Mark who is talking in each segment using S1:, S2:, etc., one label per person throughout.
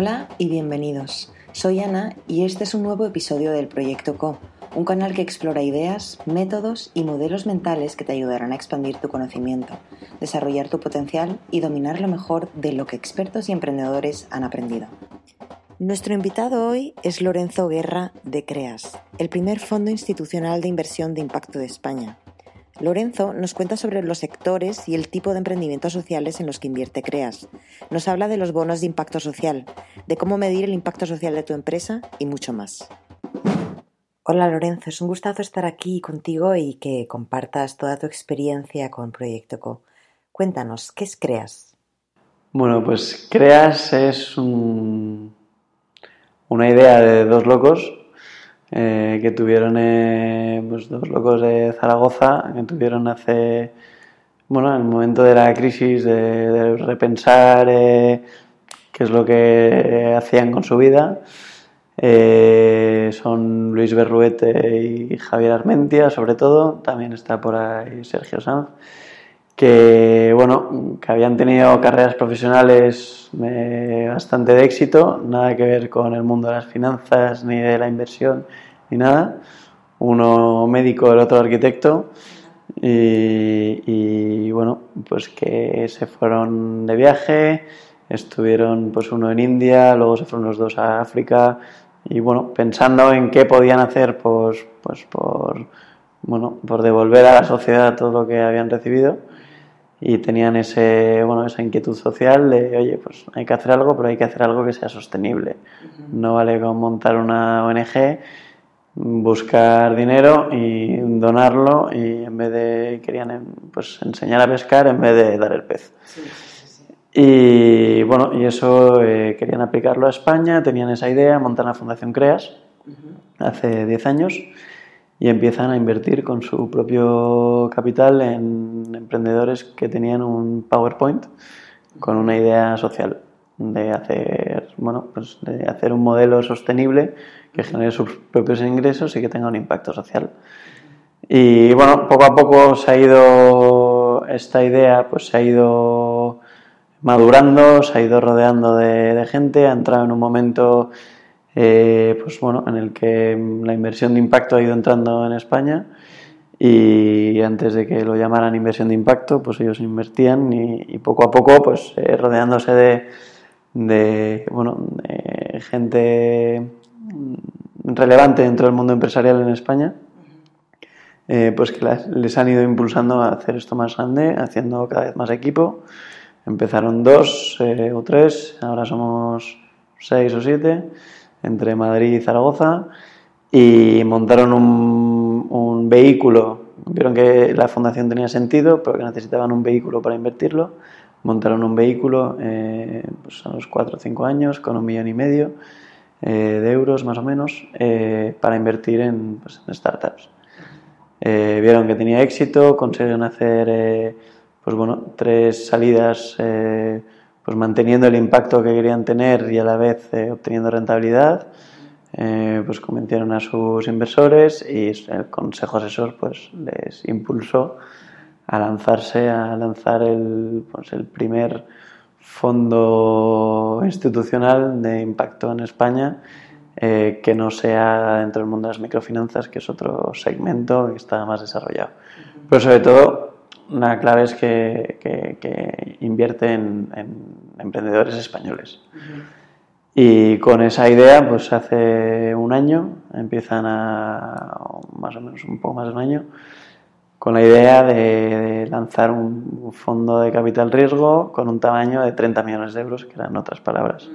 S1: Hola y bienvenidos. Soy Ana y este es un nuevo episodio del Proyecto Co, un canal que explora ideas, métodos y modelos mentales que te ayudarán a expandir tu conocimiento, desarrollar tu potencial y dominar lo mejor de lo que expertos y emprendedores han aprendido. Nuestro invitado hoy es Lorenzo Guerra de CREAS, el primer fondo institucional de inversión de impacto de España. Lorenzo nos cuenta sobre los sectores y el tipo de emprendimientos sociales en los que invierte CREAS. Nos habla de los bonos de impacto social, de cómo medir el impacto social de tu empresa y mucho más. Hola Lorenzo, es un gustazo estar aquí contigo y que compartas toda tu experiencia con Proyecto Co. Cuéntanos, ¿qué es CREAS?
S2: Bueno, pues CREAS es una idea de dos locos eh, que tuvieron eh, pues dos locos de Zaragoza, que tuvieron hace, bueno, en el momento de la crisis de, repensar eh, qué es lo que hacían con su vida. son Luis Berruete y Javier Armentia, sobre todo, también está por ahí Sergio Sanz, que, bueno, que habían tenido carreras profesionales bastante de éxito, nada que ver con el mundo de las finanzas ni de la inversión ni nada. Uno médico, el otro arquitecto. Y, bueno, pues que se fueron de viaje, estuvieron pues uno en India, luego se fueron los dos a África y bueno, pensando en qué podían hacer pues, pues por, bueno, por devolver a la sociedad todo lo que habían recibido y tenían ese, bueno, esa inquietud social de, oye, pues hay que hacer algo, pero hay que hacer algo que sea sostenible. No vale con montar una ONG, buscar dinero y donarlo y en vez de, querían pues enseñar a pescar en vez de dar el pez. Y bueno, y eso eh, querían aplicarlo a España, tenían esa idea, montan la Fundación CREAS hace 10 años y empiezan a invertir con su propio capital en emprendedores que tenían un PowerPoint con una idea social de hacer, bueno, pues de hacer un modelo sostenible que genere sus propios ingresos y que tenga un impacto social. Y bueno, poco a poco se ha ido esta idea, pues se ha ido madurando, se ha ido rodeando de, gente, ha entrado en un momento eh, pues bueno, en el que la inversión de impacto ha ido entrando en España y antes de que lo llamaran inversión de impacto, pues ellos invertían y, poco a poco, pues eh, rodeándose de, bueno, de gente relevante dentro del mundo empresarial en España, eh, pues que les han ido impulsando a hacer esto más grande, haciendo cada vez más equipo. Empezaron dos o tres, ahora somos seis o siete entre Madrid y Zaragoza y montaron un, vehículo. Vieron que la fundación tenía sentido, pero que necesitaban un vehículo para invertirlo. Montaron un vehículo eh, pues a los cuatro o cinco años con un millón y medio eh, de euros más o menos eh, para invertir en, pues, en startups. vieron que tenía éxito, consiguieron hacer pues bueno, tres salidas pues manteniendo el impacto que querían tener y a la vez eh, obteniendo rentabilidad, eh, pues convencieron a sus inversores y el consejo asesor pues les impulsó a lanzarse a lanzar el, pues, el primer fondo institucional de impacto en España eh, que no sea dentro del mundo de las microfinanzas, que es otro segmento que está más desarrollado. Pero sobre todo una clave es que, que, invierte en, emprendedores españoles. Y con esa idea, pues hace un año, empiezan a, más o menos un poco más de un año, con la idea de, lanzar un fondo de capital riesgo con un tamaño de 30 millones de euros, que eran otras palabras.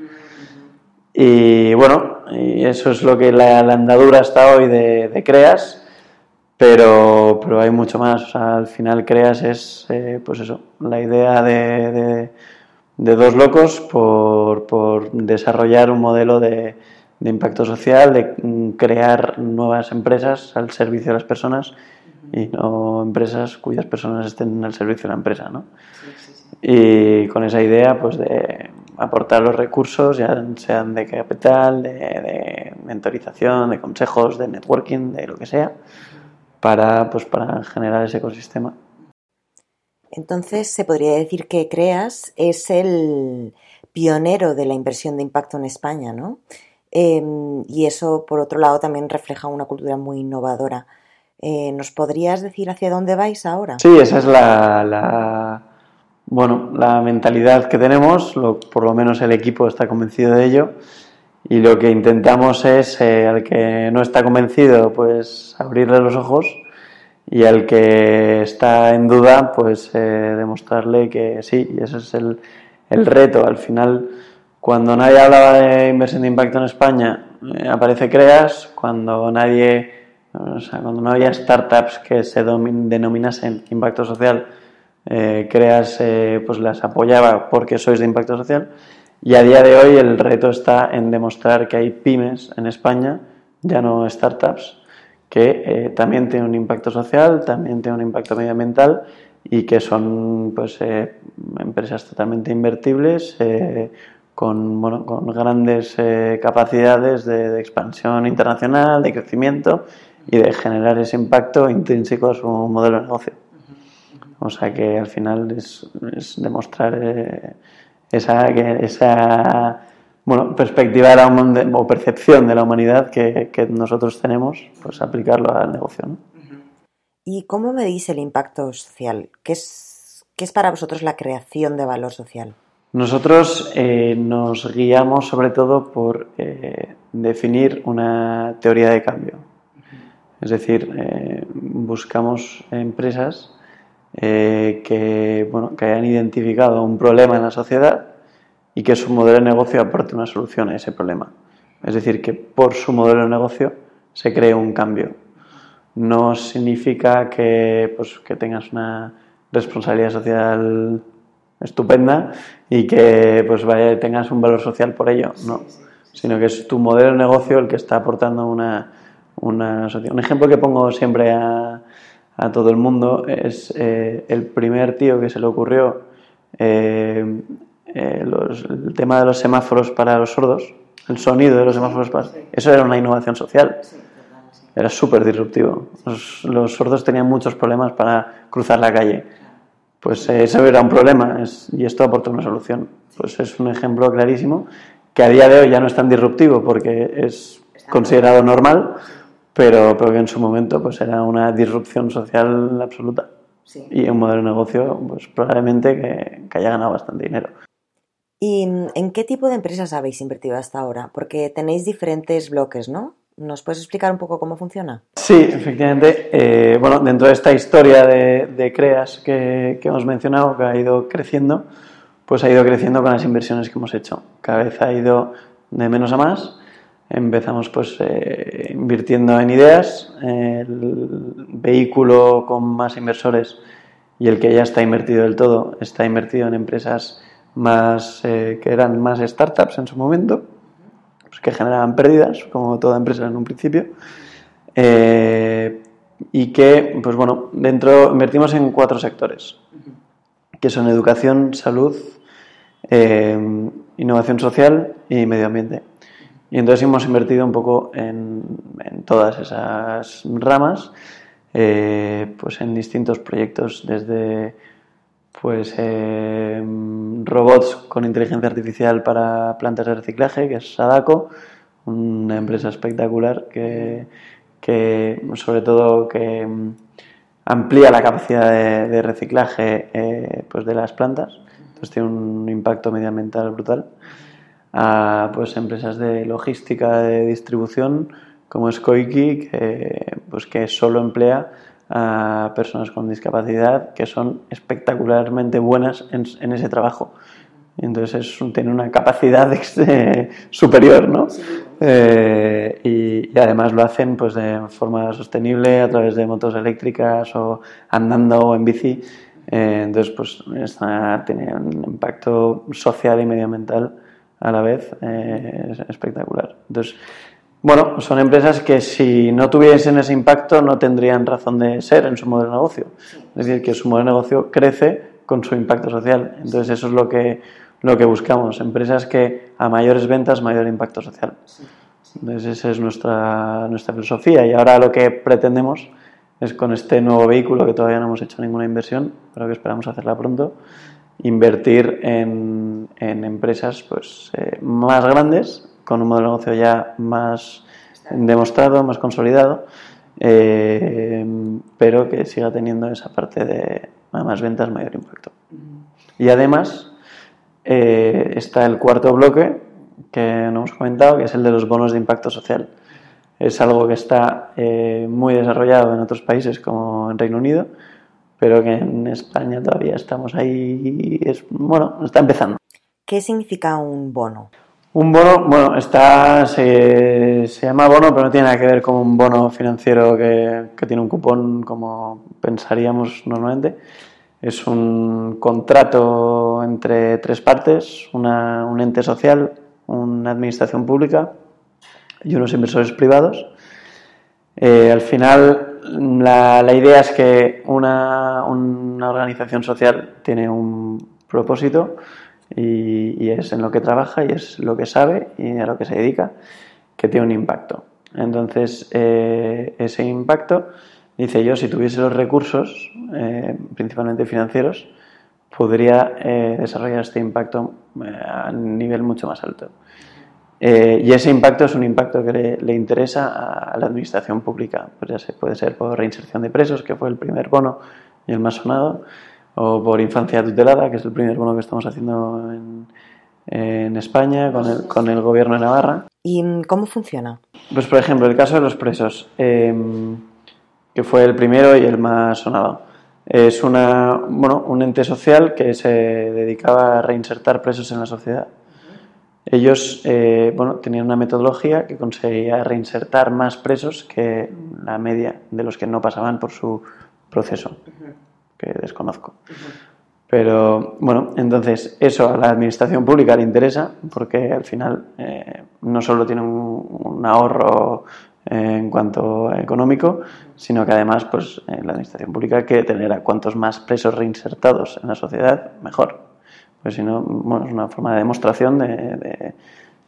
S2: Y bueno, y eso es lo que la, andadura hasta hoy de, de CREAS pero, pero hay mucho más. al final creas es, eh, pues eso, la idea de, de, dos locos por, por, desarrollar un modelo de, de, impacto social, de mm, crear nuevas empresas al servicio de las personas y no empresas cuyas personas estén al servicio de la empresa, ¿no? Y con esa idea, pues de aportar los recursos, ya sean de capital, de, de mentorización, de consejos, de networking, de lo que sea, para, pues, para generar ese ecosistema.
S1: Entonces, se podría decir que Creas es el pionero de la inversión de impacto en España, ¿no? Em, y eso, por otro lado, también refleja una cultura muy innovadora. Eh, ¿Nos podrías decir hacia dónde vais ahora?
S2: Sí, esa es la, bueno, la mentalidad que tenemos, por lo menos el equipo está convencido de ello y lo que intentamos es eh, al que no está convencido pues abrirle los ojos y al que está en duda pues eh, demostrarle que sí y ese es el, el, reto. Al final cuando nadie hablaba de inversión de impacto en España eh, aparece Creas cuando nadie o sea, cuando no había startups que se denominasen impacto social Creas pues las apoyaba porque sois de impacto social y a día de hoy el reto está en demostrar que hay pymes en España, ya no startups, que eh, también tienen un impacto social, también tienen un impacto medioambiental y que son pues, eh, empresas totalmente invertibles eh, con, bueno, con grandes capacidades de, de, expansión internacional, de crecimiento y de generar ese impacto intrínseco a su modelo de negocio. O sea que al final es, es demostrar esa, esa bueno, perspectiva de la, o percepción de la humanidad que, que, nosotros tenemos, pues aplicarlo al negocio. ¿no?
S1: ¿Y cómo medís el impacto social? ¿Qué es, qué es para vosotros la creación de valor social?
S2: Nosotros eh, nos guiamos sobre todo por eh, definir una teoría de cambio. Es decir, eh, buscamos empresas eh, que, bueno, que hayan identificado un problema en la sociedad y que su modelo de negocio aporte una solución a ese problema. Es decir, que por su modelo de negocio se cree un cambio. No significa que, pues, que tengas una responsabilidad social estupenda y que pues vaya, tengas un valor social por ello, no, sino que es tu modelo de negocio el que está aportando una, una Un ejemplo que pongo siempre a, a todo el mundo es eh, el primer tío que se le ocurrió eh, eh, el tema de los semáforos para los sordos, el sonido de los semáforos para... Eso era una innovación social. Era súper disruptivo. Los, sordos tenían muchos problemas para cruzar la calle. Pues eso era un problema y esto aportó una solución. Pues es un ejemplo clarísimo que a día de hoy ya no es tan disruptivo porque es considerado normal, pero, pero que en su momento pues era una disrupción social absoluta. Y un modelo de negocio pues probablemente que, que haya ganado bastante dinero.
S1: ¿Y en qué tipo de empresas habéis invertido hasta ahora? Porque tenéis diferentes bloques, ¿no? ¿Nos puedes explicar un poco cómo funciona?
S2: Sí, efectivamente. Eh, bueno, dentro de esta historia de, de CREAS que, que, hemos mencionado, que ha ido creciendo, pues ha ido creciendo con las inversiones que hemos hecho. Cada vez ha ido de menos a más empezamos pues eh, invirtiendo en ideas, el vehículo con más inversores y el que ya está invertido del todo está invertido en empresas más eh, que eran más startups en su momento, pues que generaban pérdidas, como toda empresa en un principio, eh, y que, pues bueno, dentro invertimos en cuatro sectores, que son educación, salud, innovación social y medio ambiente. Y entonces hemos invertido un poco en, todas esas ramas, eh, pues en distintos proyectos, desde pues eh, robots con inteligencia artificial para plantas de reciclaje, que es Sadako, una empresa espectacular que, sobre todo que amplía la capacidad de, reciclaje eh, pues de las plantas, entonces tiene un impacto medioambiental brutal a pues, empresas de logística de distribución como es Koiki, que, pues, que solo emplea a personas con discapacidad que son espectacularmente buenas en, ese trabajo. entonces es, tiene una capacidad superior, ¿no? Eh, y, además lo hacen pues de forma sostenible a través de motos eléctricas o andando o en bici. Eh, entonces, pues tiene un impacto social y medioambiental a la vez eh, espectacular. Entonces, bueno, son empresas que si no tuviesen ese impacto no tendrían razón de ser en su modelo de negocio. Es decir, que su modelo de negocio crece con su impacto social. Entonces, eso es lo que lo que buscamos, empresas que a mayores ventas, mayor impacto social. Entonces esa es nuestra, nuestra filosofía y ahora lo que pretendemos es con este nuevo vehículo que todavía no hemos hecho ninguna inversión, pero que esperamos hacerla pronto, invertir en, en empresas pues, eh, más grandes, con un modelo de negocio ya más demostrado, más consolidado, eh, pero que siga teniendo esa parte de más ventas, mayor impacto. Y además, eh, está el cuarto bloque que no hemos comentado, que es el de los bonos de impacto social. Es algo que está muy desarrollado en otros países como en Reino Unido, pero que en España todavía estamos ahí es, bueno, está empezando.
S1: ¿Qué significa un bono?
S2: Un bono, bueno, está, se, se, llama bono, pero no tiene nada que ver con un bono financiero que, que tiene un cupón como pensaríamos normalmente es un contrato entre tres partes, un ente social, una administración pública y unos inversores privados. Eh, al final, la, idea es que una, organización social tiene un propósito y, es en lo que trabaja y es lo que sabe y a lo que se dedica que tiene un impacto. Entonces, eh, ese impacto Dice yo, si tuviese los recursos, eh, principalmente financieros, podría eh, desarrollar este impacto a nivel mucho más alto. Y ese impacto es un impacto que le, interesa a la administración pública. Pues ya se, puede ser por reinserción de presos, que fue el primer bono y el más sonado, o por infancia tutelada, que es el primer bono que estamos haciendo en, en España con el, con el, gobierno de Navarra.
S1: ¿Y cómo funciona?
S2: Pues por ejemplo, el caso de los presos que fue el primero y el más sonado. Es una, bueno, un ente social que se dedicaba a reinsertar presos en la sociedad. Ellos eh, bueno, tenían una metodología que conseguía reinsertar más presos que la media de los que no pasaban por su proceso, que desconozco. Pero bueno, entonces eso a la administración pública le interesa porque al final eh, no solo tiene un ahorro en cuanto a económico, sino que además pues, la administración pública quiere tener a cuantos más presos reinsertados en la sociedad, mejor. Pues si no, bueno, es una forma de demostración de,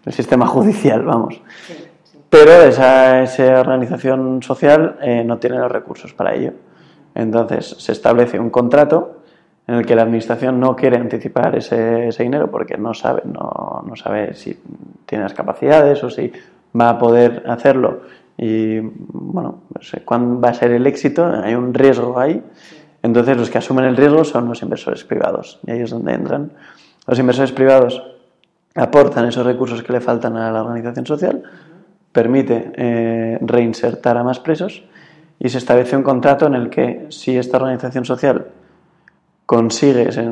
S2: del sistema judicial, vamos. Pero esa, esa, organización social eh, no tiene los recursos para ello. Entonces se establece un contrato en el que la administración no quiere anticipar ese, ese dinero porque no sabe, no, no sabe si tiene las capacidades o si va a poder hacerlo y bueno, cuándo va a ser el éxito, hay un riesgo ahí. Entonces los que asumen el riesgo son los inversores privados y ahí es donde entran. Los inversores privados aportan esos recursos que le faltan a la organización social, permite eh, reinsertar a más presos y se establece un contrato en el que si esta organización social consigue, se,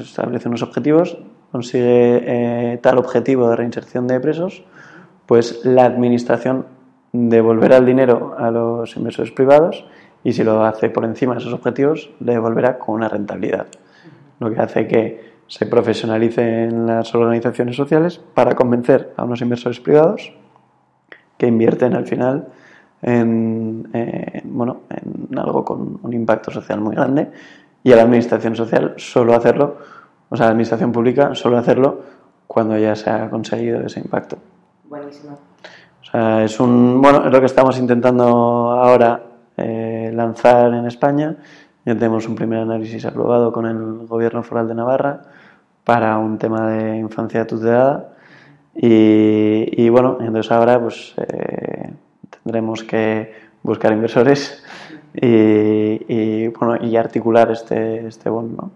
S2: establecen unos objetivos, consigue eh, tal objetivo de reinserción de presos, pues la administración devolverá el dinero a los inversores privados y si lo hace por encima de esos objetivos, le devolverá con una rentabilidad. Lo que hace que se profesionalicen las organizaciones sociales para convencer a unos inversores privados que invierten al final en, bueno, en algo con un impacto social muy grande y a la administración social solo hacerlo, o sea, a la administración pública solo hacerlo cuando ya se ha conseguido ese impacto.
S1: Buenísimo
S2: es, un, bueno, es lo que estamos intentando ahora eh, lanzar en España. Ya tenemos un primer análisis aprobado con el Gobierno Foral de Navarra para un tema de infancia tutelada. Y, bueno, entonces ahora pues eh, tendremos que buscar inversores y, bueno, y articular este, este bono.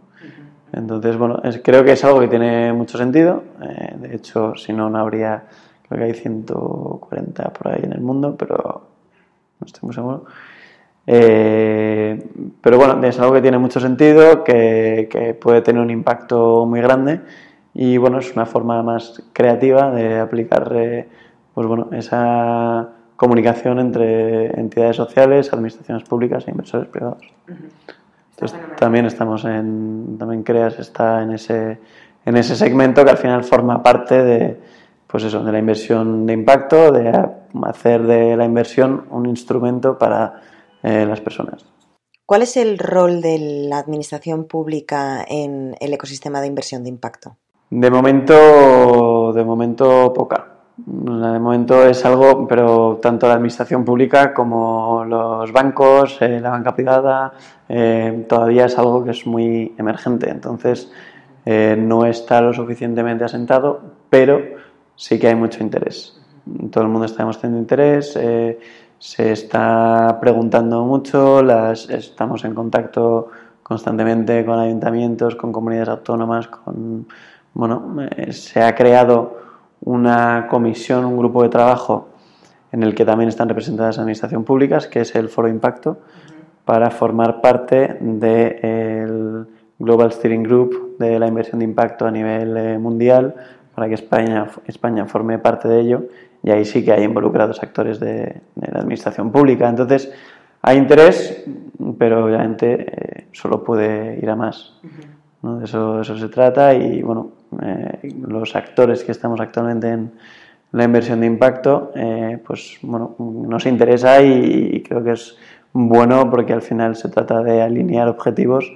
S2: Entonces, bueno, creo que es algo que tiene mucho sentido. Eh, de hecho, si no, no habría Creo que hay 140 por ahí en el mundo, pero no estoy muy seguro. Eh, pero bueno, es algo que tiene mucho sentido, que, puede tener un impacto muy grande y bueno, es una forma más creativa de aplicar eh, pues bueno, esa comunicación entre entidades sociales, administraciones públicas e inversores privados. Entonces, también estamos en, también Creas está en ese, en ese segmento que al final forma parte de, pues eso, de la inversión de impacto, de hacer de la inversión un instrumento para eh, las personas.
S1: ¿Cuál es el rol de la administración pública en el ecosistema de inversión de impacto?
S2: De momento, de momento poca. De momento es algo, pero tanto la administración pública como los bancos, eh, la banca privada, eh, todavía es algo que es muy emergente. Entonces, eh, no está lo suficientemente asentado, pero sí que hay mucho interés. Todo el mundo está demostrando interés, se está preguntando mucho, las, estamos en contacto constantemente con ayuntamientos, con comunidades autónomas, con bueno, se ha creado una comisión, un grupo de trabajo en el que también están representadas administración públicas, que es el Foro Impacto, para formar parte del Global Steering Group de la inversión de impacto a nivel eh, mundial, para que España, España forme parte de ello, y ahí sí que hay involucrados actores de, la administración pública. Entonces, hay interés, pero obviamente eh, solo puede ir a más. De eso, eso se trata y bueno, eh, los actores que estamos actualmente en la inversión de impacto, eh, pues bueno, nos interesa y, creo que es bueno porque al final se trata de alinear objetivos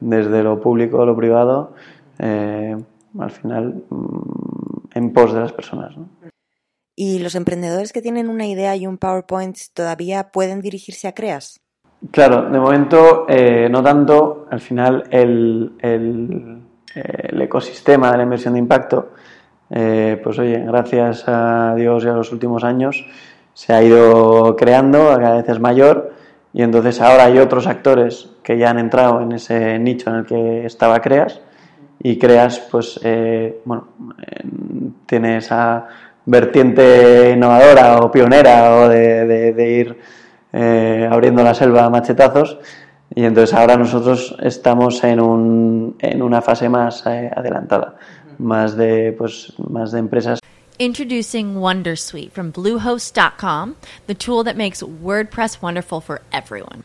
S2: desde lo público a lo privado, eh, al final mm, en pos de las personas.
S1: ¿Y los emprendedores que tienen una idea y un PowerPoint todavía pueden dirigirse a CREAS?
S2: Claro, de momento eh, no tanto. Al final el, el, ecosistema de la inversión de impacto, eh, pues oye, gracias a Dios y a los últimos años se ha ido creando, cada vez es mayor y entonces ahora hay otros actores que ya han entrado en ese nicho en el que estaba Creas y Creas pues eh, bueno, tiene esa vertiente innovadora o pionera o de ir eh, abriendo la selva a machetazos. Y entonces ahora nosotros estamos en, un, en una fase más eh, adelantada, más de, pues, más de empresas.
S3: Introducing Wondersuite from Bluehost.com, the tool that makes WordPress wonderful for everyone.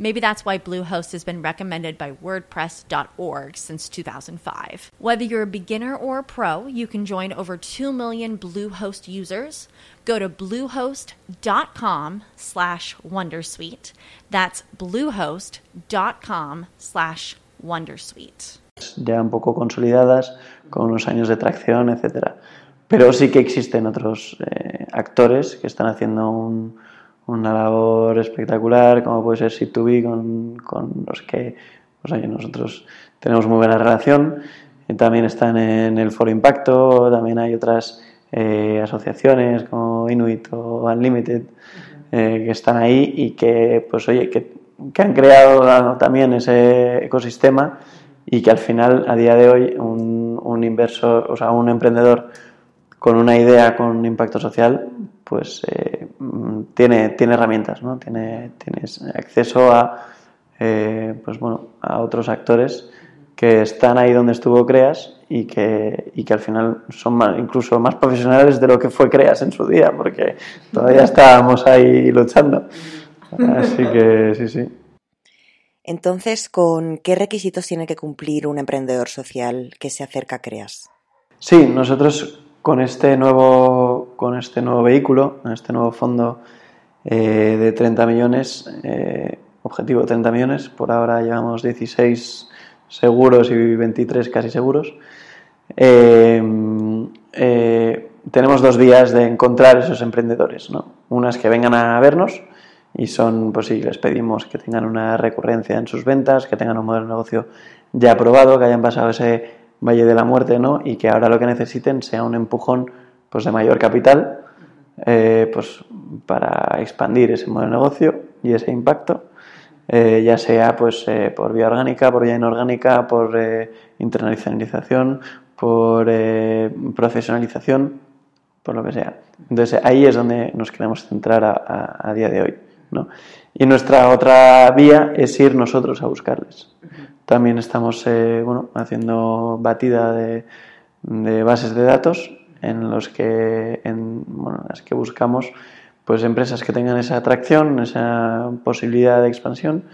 S3: Maybe that's why Bluehost has been recommended by WordPress.org since 2005. Whether you're a beginner or a pro, you can join over 2 million Bluehost users. Go to bluehost.com slash Wondersuite. That's bluehost.com slash Wondersuite.
S2: Ya un poco consolidadas, con unos años de tracción, etcétera. Pero sí que existen otros eh, actores que están haciendo un una labor espectacular, como puede ser Sit2B, con, con los que pues, nosotros tenemos muy buena relación. Y también están en el Foro Impacto, también hay otras eh, asociaciones como Inuit o Unlimited eh, que están ahí y que, pues oye, que, que, han creado también ese ecosistema y que al final, a día de hoy, un, un inversor, o sea, un emprendedor con una idea con impacto social, pues eh, tiene, tiene herramientas, ¿no? Tiene, tienes acceso a, eh, pues bueno, a otros actores que están ahí donde estuvo Creas y que, y que al final son más, incluso más profesionales de lo que fue Creas en su día, porque todavía estábamos ahí luchando. Así que sí, sí.
S1: Entonces, ¿con qué requisitos tiene que cumplir un emprendedor social que se acerca a Creas?
S2: Sí, nosotros con este nuevo, con este nuevo vehículo, este nuevo fondo eh, de 30 millones, eh, objetivo 30 millones, por ahora llevamos 16 seguros y 23 casi seguros. Eh, tenemos dos vías de encontrar esos emprendedores, ¿no? Unas que vengan a vernos y son, pues sí, les pedimos que tengan una recurrencia en sus ventas, que tengan un modelo de negocio ya aprobado, que hayan pasado ese valle de la muerte, ¿no? Y que ahora lo que necesiten sea un empujón, pues de mayor capital, eh, pues para expandir ese modelo de negocio y ese impacto, eh, ya sea pues eh, por vía orgánica, por vía inorgánica, por internacionalización, por profesionalización, por lo que sea. Entonces ahí es donde nos queremos centrar a día de hoy. Y nuestra otra vía es ir nosotros a buscarles. También estamos eh, bueno, haciendo batida de, bases de datos en los que en bueno, las que buscamos pues empresas que tengan esa atracción, esa posibilidad de expansión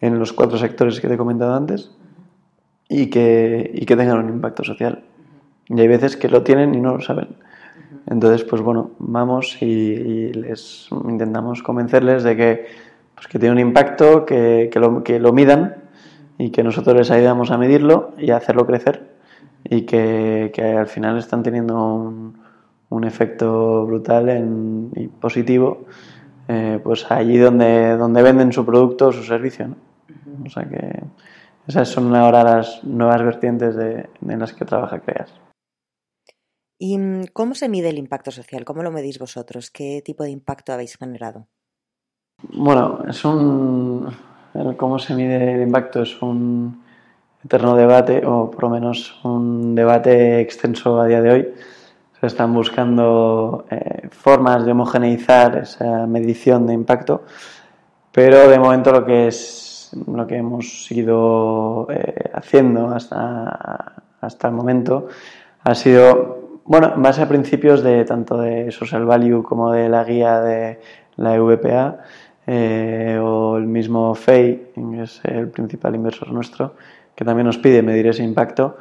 S2: en los cuatro sectores que te he comentado antes y que, y que tengan un impacto social. Y hay veces que lo tienen y no lo saben. Entonces, pues bueno, vamos y, les intentamos convencerles de que, pues que tiene un impacto, que, que, lo, que lo midan y que nosotros les ayudamos a medirlo y a hacerlo crecer y que, al final están teniendo un, un efecto brutal en, y positivo eh, pues allí donde, donde venden su producto o su servicio. ¿no? O sea que esas son ahora las nuevas vertientes de, en las que trabaja CREAS.
S1: ¿Y mm, cómo se mide el impacto social? ¿Cómo lo medís vosotros? ¿Qué tipo de impacto habéis generado?
S2: Bueno, es un. cómo se mide el impacto es un eterno debate, o por lo menos un debate extenso a día de hoy. Se están buscando eh, formas de homogeneizar esa medición de impacto, pero de momento lo que es lo que hemos ido eh, haciendo hasta, hasta el momento ha sido bueno, en base a principios de tanto de Social Value como de la guía de la EVPA eh, o el mismo FEI, que es el principal inversor nuestro, que también nos pide medir ese impacto,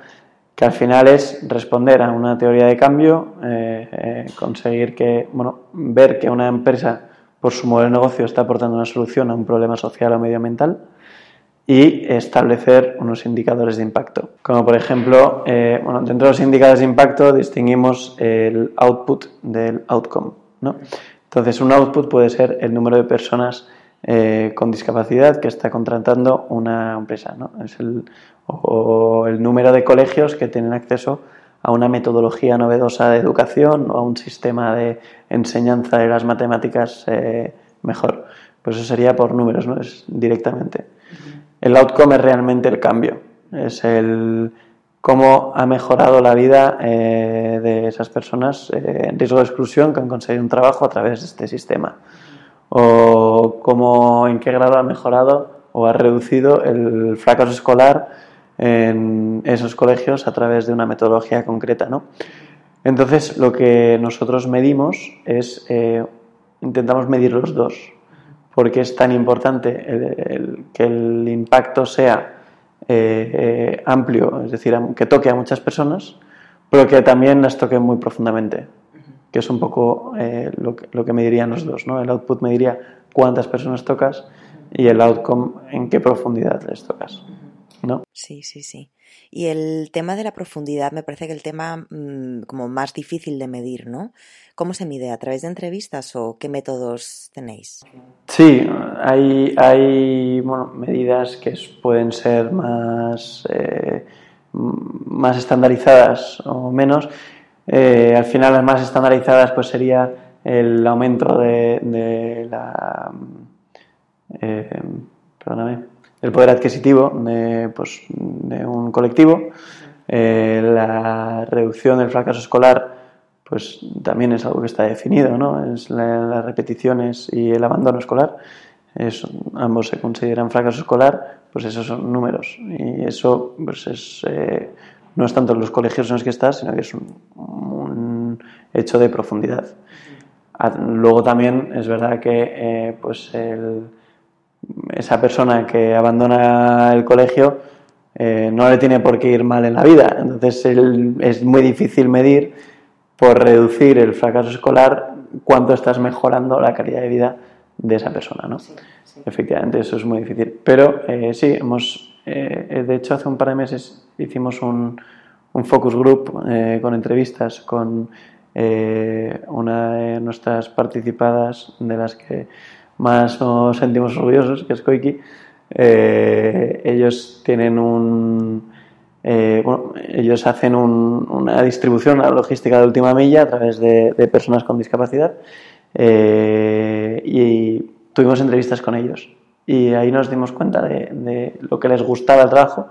S2: que al final es responder a una teoría de cambio, eh, eh, conseguir que, bueno, ver que una empresa por su modelo de negocio está aportando una solución a un problema social o medioambiental y establecer unos indicadores de impacto. Como por ejemplo, eh, bueno, dentro de los indicadores de impacto distinguimos el output del outcome. ¿no? Entonces, un output puede ser el número de personas eh, con discapacidad que está contratando una empresa, ¿no? es el, o el número de colegios que tienen acceso a una metodología novedosa de educación o a un sistema de enseñanza de las matemáticas eh, mejor. Pues eso sería por números, ¿no? Es directamente. El outcome es realmente el cambio, es el cómo ha mejorado la vida eh, de esas personas eh, en riesgo de exclusión que han conseguido un trabajo a través de este sistema. O cómo, en qué grado ha mejorado o ha reducido el fracaso escolar en esos colegios a través de una metodología concreta. ¿no? Entonces, lo que nosotros medimos es, eh, intentamos medir los dos porque es tan importante que el impacto sea eh, eh, amplio, es decir, que toque a muchas personas, pero que también las toque muy profundamente, que es un poco eh, lo, que, lo, que, me dirían los dos. ¿no? El output me diría cuántas personas tocas y el outcome en qué profundidad les tocas. ¿no?
S1: Sí, sí, sí. Y el tema de la profundidad me parece que el tema mm, como más difícil de medir, ¿no? ¿Cómo se mide? ¿A través de entrevistas o qué métodos tenéis?
S2: Sí, hay, hay bueno, medidas que pueden ser más, eh, más estandarizadas o menos. Eh, al final las más estandarizadas pues sería el aumento de, de la... Eh, perdóname el poder adquisitivo de, pues, de un colectivo. Eh, la reducción del fracaso escolar pues también es algo que está definido, ¿no? Es las repeticiones y el abandono escolar. Es, ambos se consideran fracaso escolar, pues esos son números. Y eso pues es, eh, no es tanto en los colegios en los que estás, sino que es un, un hecho de profundidad. Luego también es verdad que eh, pues el, esa persona que abandona el colegio eh, no le tiene por qué ir mal en la vida. Entonces es muy difícil medir por reducir el fracaso escolar cuánto estás mejorando la calidad de vida de esa persona. ¿no? Efectivamente, eso es muy difícil. Pero eh, sí, hemos, eh, de hecho hace un par de meses hicimos un, un focus group con entrevistas con una de nuestras participadas, de las que más nos sentimos orgullosos, que es Koiki, eh, ellos tienen un... Eh, ellos hacen una distribución, una logística de última milla a través de, personas con discapacidad y tuvimos entrevistas con ellos y ahí nos dimos cuenta de, lo que les gustaba el trabajo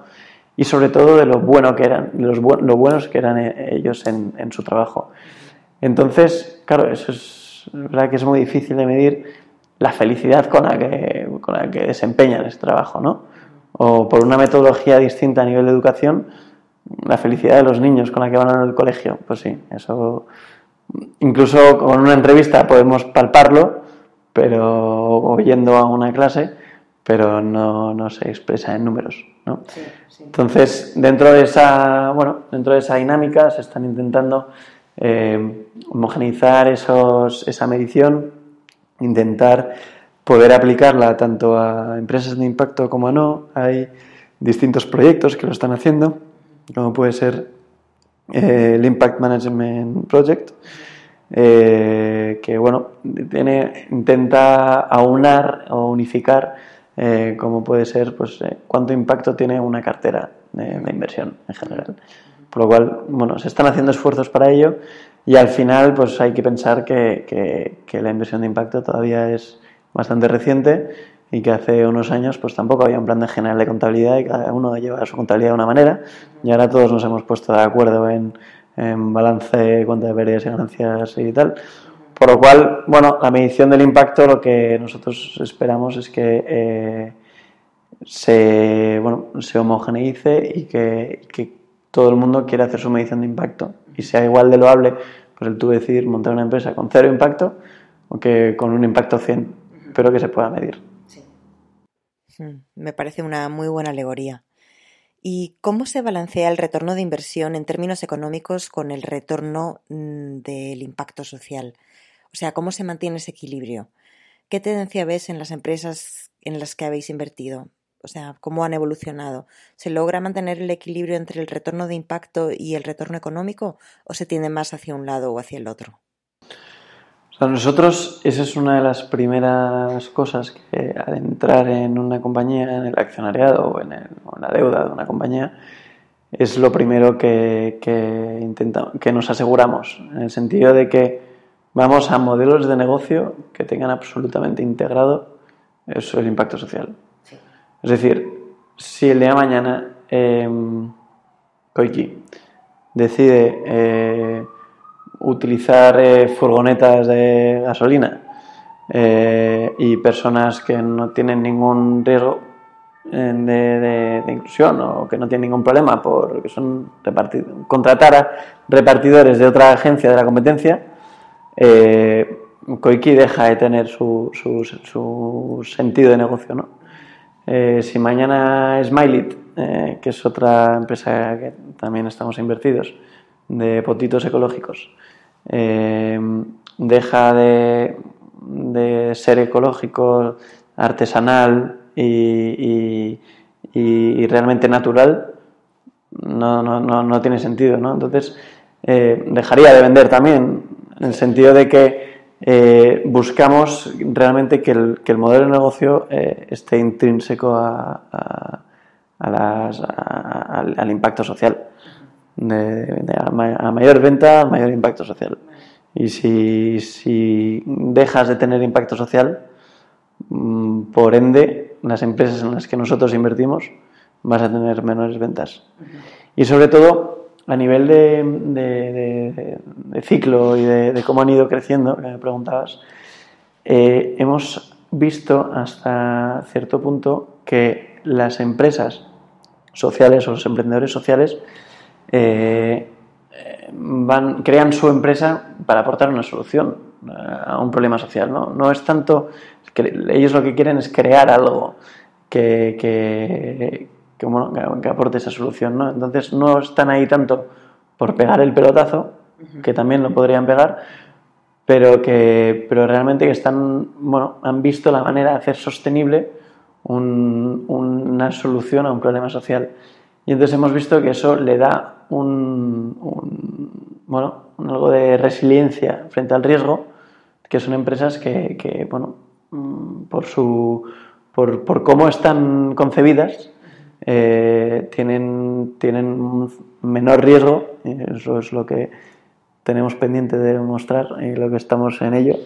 S2: y sobre todo de lo bueno que eran, los lo buenos que eran ellos en, en su trabajo. Entonces, claro, eso es verdad que es muy difícil de medir la felicidad con la que, con la que desempeñan ese trabajo, ¿no? O por una metodología distinta a nivel de educación, la felicidad de los niños con la que van al colegio, pues sí, eso incluso con una entrevista podemos palparlo, pero oyendo a una clase, pero no, no se expresa en números, ¿no? Entonces, dentro de esa, bueno, dentro de esa dinámica se están intentando eh, homogeneizar esos, esa medición, intentar poder aplicarla tanto a empresas de impacto como a no. Hay distintos proyectos que lo están haciendo, como puede ser eh, el Impact Management Project, eh, que bueno, tiene, intenta aunar o unificar como puede ser pues cuánto impacto tiene una cartera de inversión en general. Por lo cual, bueno, se están haciendo esfuerzos para ello y al final pues hay que pensar que, la inversión de impacto todavía es bastante reciente y que hace unos años pues tampoco había un plan de general de contabilidad y cada uno lleva su contabilidad de una manera y ahora todos nos hemos puesto de acuerdo en, balance, cuenta de pérdidas y ganancias y tal. Por lo cual, bueno, la medición del impacto lo que nosotros esperamos es que eh, se, bueno, se homogeneice y que, que todo el mundo quiere hacer su medición de impacto y sea igual de loable pues el tú decidir montar una empresa con cero impacto o que con un impacto 100, pero que se pueda medir.
S1: Hmm, me parece una muy buena alegoría. ¿Y cómo se balancea el retorno de inversión en términos económicos con el retorno mm, del impacto social? O sea, ¿cómo se mantiene ese equilibrio? ¿Qué tendencia ves en las empresas en las que habéis invertido? O sea, cómo han evolucionado. ¿Se logra mantener el equilibrio entre el retorno de impacto y el retorno económico o se tiende más hacia un lado o hacia el otro?
S2: nosotros, esa es una de las primeras cosas que al entrar en una compañía, en el accionariado o en, la deuda de una compañía, es lo primero que, que, que nos aseguramos, en el sentido de que vamos a modelos de negocio que tengan absolutamente integrado el impacto social. Es decir, si el día de mañana eh, Koiki decide eh, utilizar eh, furgonetas de gasolina eh, y personas que no tienen ningún riesgo de, inclusión o que no tienen ningún problema porque son contratar a repartidores de otra agencia de la competencia, Koiki deja de tener su, su sentido de negocio, ¿no? Eh, si mañana Smiley, eh, que es otra empresa que también estamos invertidos, de potitos ecológicos, eh, deja de, ser ecológico, artesanal y, realmente natural, no, no, no, tiene sentido. ¿no? Entonces, dejaría de vender también, en el sentido de que eh, buscamos realmente que el, que el, modelo de negocio eh, esté intrínseco a, al, impacto social. De, a, mayor venta, mayor impacto social. Y si, si dejas de tener impacto social, mm, por ende, las empresas en las que nosotros invertimos vas a tener menores ventas. Y sobre todo, a nivel de, ciclo y de, cómo han ido creciendo, que me preguntabas, eh, hemos visto hasta cierto punto que las empresas sociales o los emprendedores sociales eh, van, crean su empresa para aportar una solución eh, a un problema social. No, no es tanto, que ellos lo que quieren es crear algo que, aporte esa solución. ¿no? Entonces no están ahí tanto por pegar el pelotazo, que también lo podrían pegar, pero que pero realmente que están, bueno, han visto la manera de hacer sostenible una solución a un problema social. Y entonces hemos visto que eso le da un, bueno, algo de resiliencia frente al riesgo, que son empresas que, bueno, mm, por, su, por, por cómo están concebidas, eh, tienen, tienen menor riesgo, eso es lo que tenemos pendiente de demostrar y lo que estamos en ello,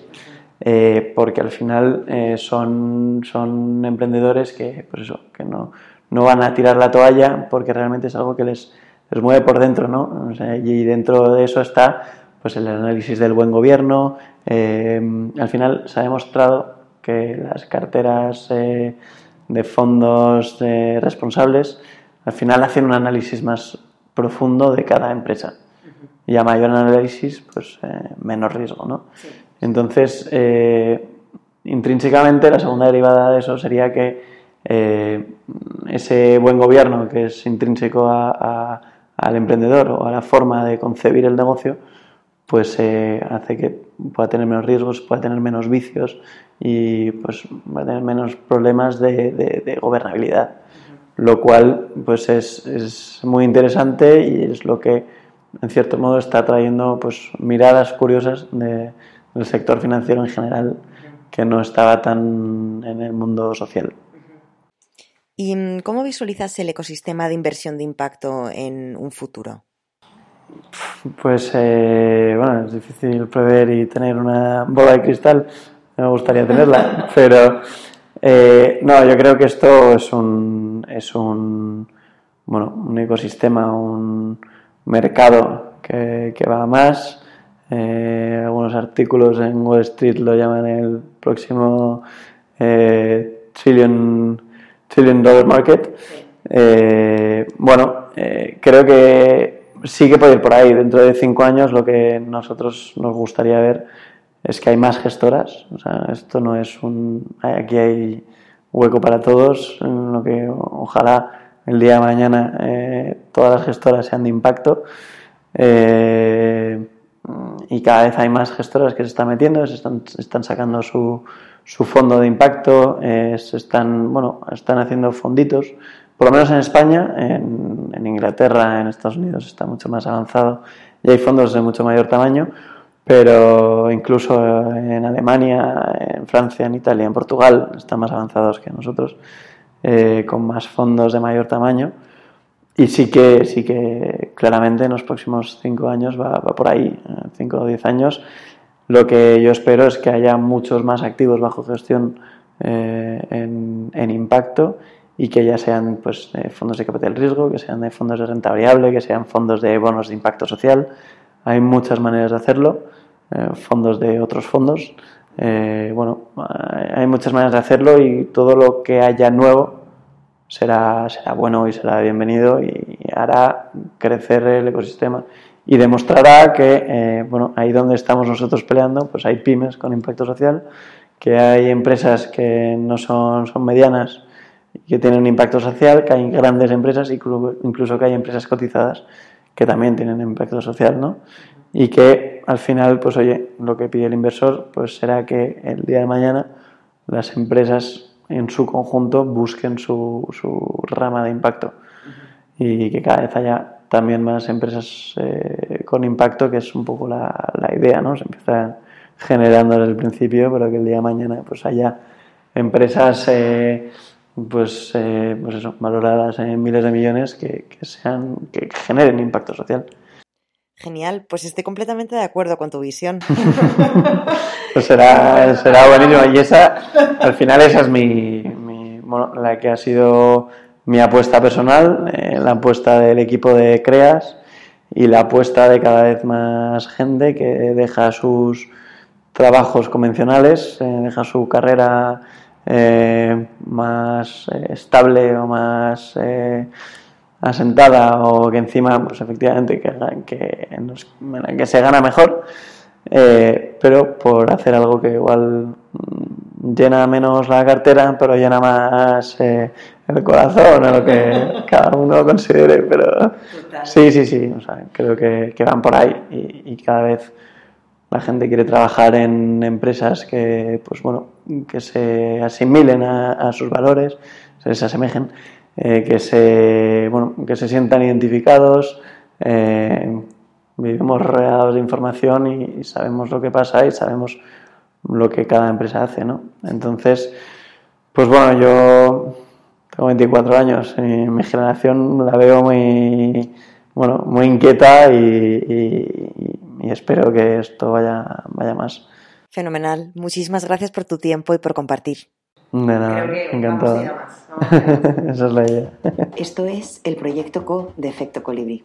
S2: eh, porque al final eh, son, son emprendedores que, pues eso, que no, no van a tirar la toalla porque realmente es algo que les, les mueve por dentro, ¿no? y dentro de eso está pues el análisis del buen gobierno. al final se ha demostrado que las carteras de fondos responsables, al final hacen un análisis más profundo de cada empresa. Y a mayor análisis, pues eh, menos riesgo, ¿no? Entonces, eh, intrínsecamente, la segunda derivada de eso sería que eh, ese buen gobierno que es intrínseco al emprendedor o a la forma de concebir el negocio, pues hace que pueda tener menos riesgos, pueda tener menos vicios y pues va a tener menos problemas de, gobernabilidad. Lo cual pues es, es, muy interesante y es lo que en cierto modo está trayendo pues miradas curiosas del sector financiero en general que no estaba tan en el mundo social.
S1: ¿Y cómo visualizas el ecosistema de inversión de impacto en un futuro?
S2: Pues eh, bueno, es difícil prever y tener una bola de cristal, me gustaría tenerla, pero eh, no, yo creo que esto es un, es un, bueno, un ecosistema, un mercado que, va a más. Eh, algunos artículos en Wall Street lo llaman el próximo trillion, trillion dollar market. bueno, creo que sí que puede ir por ahí. Dentro de cinco años lo que nosotros nos gustaría ver es que hay más gestoras. O sea, esto no es un... Aquí hay hueco para todos, en lo que ojalá el día de mañana eh, todas las gestoras sean de impacto. Eh, y cada vez hay más gestoras que se están metiendo, se están, sacando su, su, fondo de impacto, eh, se están, bueno, están haciendo fonditos por lo menos en España, en, Inglaterra, en Estados Unidos está mucho más avanzado y hay fondos de mucho mayor tamaño, pero incluso en Alemania, en Francia, en Italia, en Portugal están más avanzados que nosotros, eh, con más fondos de mayor tamaño. Y sí que, sí que claramente en los próximos cinco años va, por ahí, cinco o diez años. Lo que yo espero es que haya muchos más activos bajo gestión eh, en, impacto y que ya sean pues, fondos de capital riesgo, que sean de fondos de renta variable, que sean fondos de bonos de impacto social. Hay muchas maneras de hacerlo, eh, fondos de otros fondos. Eh, bueno, hay muchas maneras de hacerlo y todo lo que haya nuevo será, será bueno y será bienvenido y hará crecer el ecosistema y demostrará que, eh, bueno, ahí donde estamos nosotros peleando, pues hay pymes con impacto social, que hay empresas que no son, son medianas que tienen un impacto social, que hay grandes empresas, incluso que hay empresas cotizadas que también tienen impacto social, ¿no? Y que al final, pues oye, lo que pide el inversor, pues será que el día de mañana las empresas en su conjunto busquen su, su rama de impacto y que cada vez haya también más empresas eh, con impacto, que es un poco la, la idea, ¿no? Se empieza generando desde el principio, pero que el día de mañana pues haya empresas eh, pues, eh, pues eso, valoradas en miles de millones que, sean, que generen impacto social.
S1: Genial, pues estoy completamente de acuerdo con tu visión.
S2: pues será, será buenísimo. Y esa, al final, esa es mi, bueno, la que ha sido mi apuesta personal, eh, la apuesta del equipo de Creas y la apuesta de cada vez más gente que deja sus trabajos convencionales, eh, deja su carrera eh, más estable o más asentada o que encima, pues efectivamente, que, que, que se gana mejor, pero por hacer algo que igual mm, llena menos la cartera, pero llena más el corazón o lo que cada uno considere, pero sí, sí, sí, creo que, van por ahí y, y cada vez la gente quiere trabajar en empresas que, pues bueno, que se asimilen a, sus valores, se les asemejen, eh, que, se, bueno, que se sientan identificados, eh, vivimos rodeados de información y, sabemos lo que pasa y sabemos lo que cada empresa hace, ¿no? Entonces, pues bueno, yo tengo 24 años y mi generación la veo muy, bueno, muy inquieta y, y espero que esto vaya, vaya más.
S1: Fenomenal. Muchísimas gracias por tu tiempo y por compartir.
S2: De nada, encantado. Esa es la idea.
S1: Esto es el proyecto Co de Efecto Colibrí.